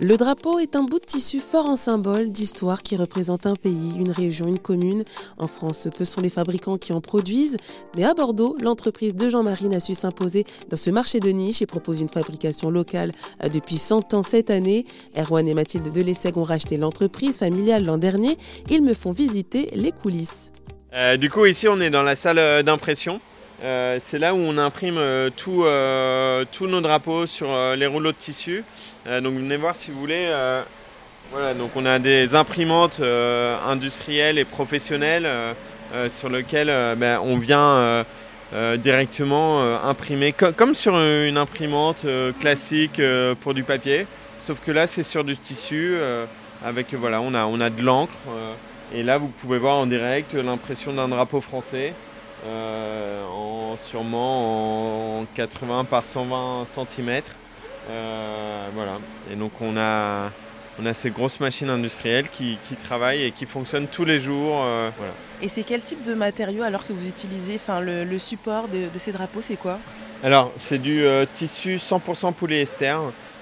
Le drapeau est un bout de tissu fort en symbole d'histoire qui représente un pays, une région, une commune. En France, peu sont les fabricants qui en produisent, mais à Bordeaux, l'entreprise de Jean-Marie a su s'imposer dans ce marché de niche et propose une fabrication locale euh, depuis 100 ans cette année. Erwan et Mathilde Delesseg ont racheté l'entreprise familiale l'an dernier. Ils me font visiter les coulisses. Euh, du coup, ici, on est dans la salle euh, c'est là où on imprime tous nos drapeaux sur les rouleaux de tissu. Euh, donc venez voir si vous voulez. Euh, voilà, donc on a des imprimantes euh, industrielles et professionnelles sur lesquelles ben, on vient directement imprimer comme sur une imprimante classique pour du papier. Sauf que là c'est sur du tissu avec voilà on a, on a de l'encre et là vous pouvez voir en direct l'impression d'un drapeau français en sûrement en 80 par 120 cm. Euh, voilà. Et donc on a, on a ces grosses machines industrielles qui, travaillent et qui fonctionnent tous les jours. Euh, et c'est quel type de matériau alors que vous utilisez enfin, le, support de, ces drapeaux, c'est quoi? Alors c'est du euh, tissu 100% polyester.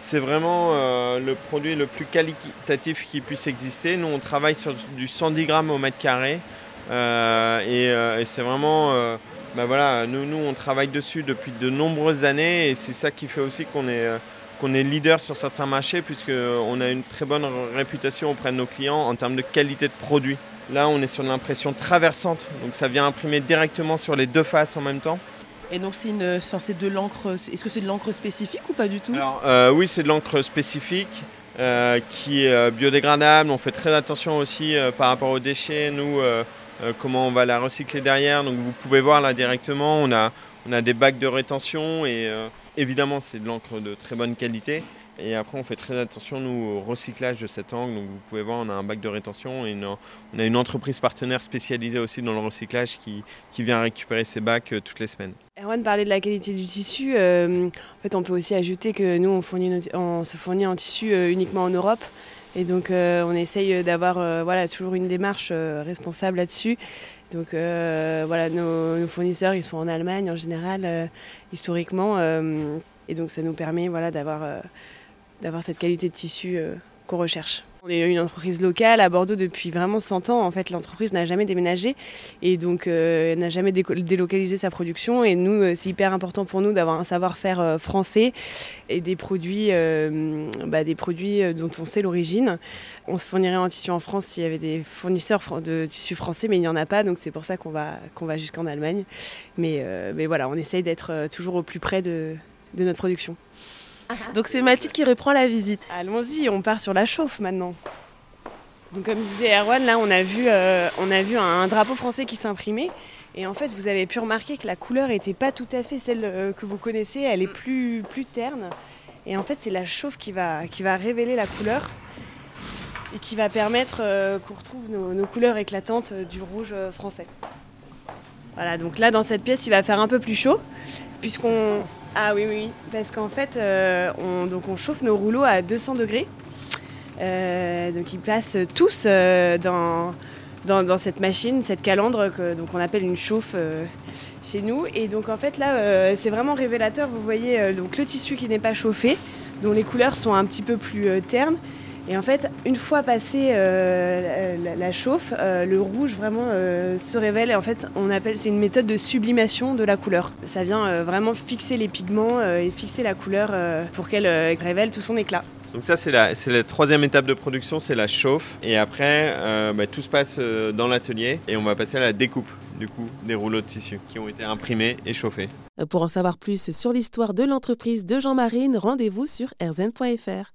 C'est vraiment le produit le plus qualitatif qui puisse exister. Nous on travaille sur du 110 grammes au mètre carré. et, c'est vraiment bah voilà, nous, nous, on travaille dessus depuis de nombreuses années et c'est ça qui fait aussi qu'on est, euh, qu'on est leader sur certains marchés puisqu'on a une très bonne réputation auprès de nos clients en termes de qualité de produit. Là, on est sur l'impression traversante, donc ça vient imprimer directement sur les deux faces en même temps. Et donc c'est, une, c'est de l'encre, est-ce que c'est de l'encre spécifique ou pas du tout? Alors euh, oui, c'est de l'encre spécifique. Euh, qui est biodégradable. On fait très attention aussi par rapport aux déchets. Nous, comment on va la recycler derrière. Vous pouvez voir là directement, on a, des bacs de rétention et euh, évidemment c'est de l'encre de très bonne qualité. Et après, on fait très attention, nous, au recyclage de cet angle. Donc, vous pouvez voir, on a un bac de rétention et on a une entreprise partenaire spécialisée aussi dans le recyclage qui, vient récupérer ces bacs euh, toutes les semaines. Erwan parlait de la qualité du tissu. en fait, on peut aussi ajouter que nous, on se fournit en tissu uniquement en Europe. Et donc euh, on essaye d'avoir euh, voilà, toujours une démarche euh, responsable là-dessus. Donc voilà, nos, fournisseurs, ils sont en Allemagne en général, historiquement. et donc ça nous permet voilà, d'avoir d'avoir cette qualité de tissu qu'on recherche. On est une entreprise locale à Bordeaux depuis vraiment 100 ans. En fait, l'entreprise n'a jamais déménagé et donc euh, n'a jamais délocalisé sa production. Et nous, euh, c'est hyper important pour nous d'avoir un savoir-faire euh, français et des produits, bah, des produits dont on sait l'origine. On se fournirait en tissu en France s'il y avait des fournisseurs de tissus français, mais il n'y en a pas. Donc c'est pour ça qu'on va, jusqu'en Allemagne. Mais, voilà, on essaye d'être toujours au plus près de notre production. Donc c'est Mathilde qui reprend la visite. Allons-y, on part sur la chauffe maintenant. Donc comme disait Erwan, là on a vu, euh, un, drapeau français qui s'imprimait. Et en fait, vous avez pu remarquer que la couleur n'était pas tout à fait celle euh, que vous connaissez, elle est plus, plus terne. Et en fait, c'est la chauffe qui va, qui va révéler la couleur et qui va permettre euh, qu'on retrouve nos, couleurs éclatantes du rouge français. Voilà, donc là dans cette pièce, il va faire un peu plus chaud, puisqu'on ah oui oui, parce qu'en fait, euh, on, donc on chauffe nos rouleaux à 200 degrés. Euh, donc ils passent tous euh, dans, dans, cette machine, cette calandre que donc on appelle une chauffe chez nous. Et donc en fait là, c'est vraiment révélateur. Vous voyez donc le tissu qui n'est pas chauffé, dont les couleurs sont un petit peu plus ternes. Et en fait, une fois passé euh, la, chauffe, euh, le rouge vraiment euh, se révèle. Et en fait, on appelle, c'est une méthode de sublimation de la couleur. Ça vient vraiment fixer les pigments et fixer la couleur pour qu'elle révèle tout son éclat. Donc ça, c'est la, la, troisième étape de production, c'est la chauffe. Et après, bah, tout se passe dans l'atelier et on va passer à la découpe du coup des rouleaux de tissu qui ont été imprimés et chauffés. Pour en savoir plus sur l'histoire de l'entreprise de Jean-Marine, rendez-vous sur rzn.fr.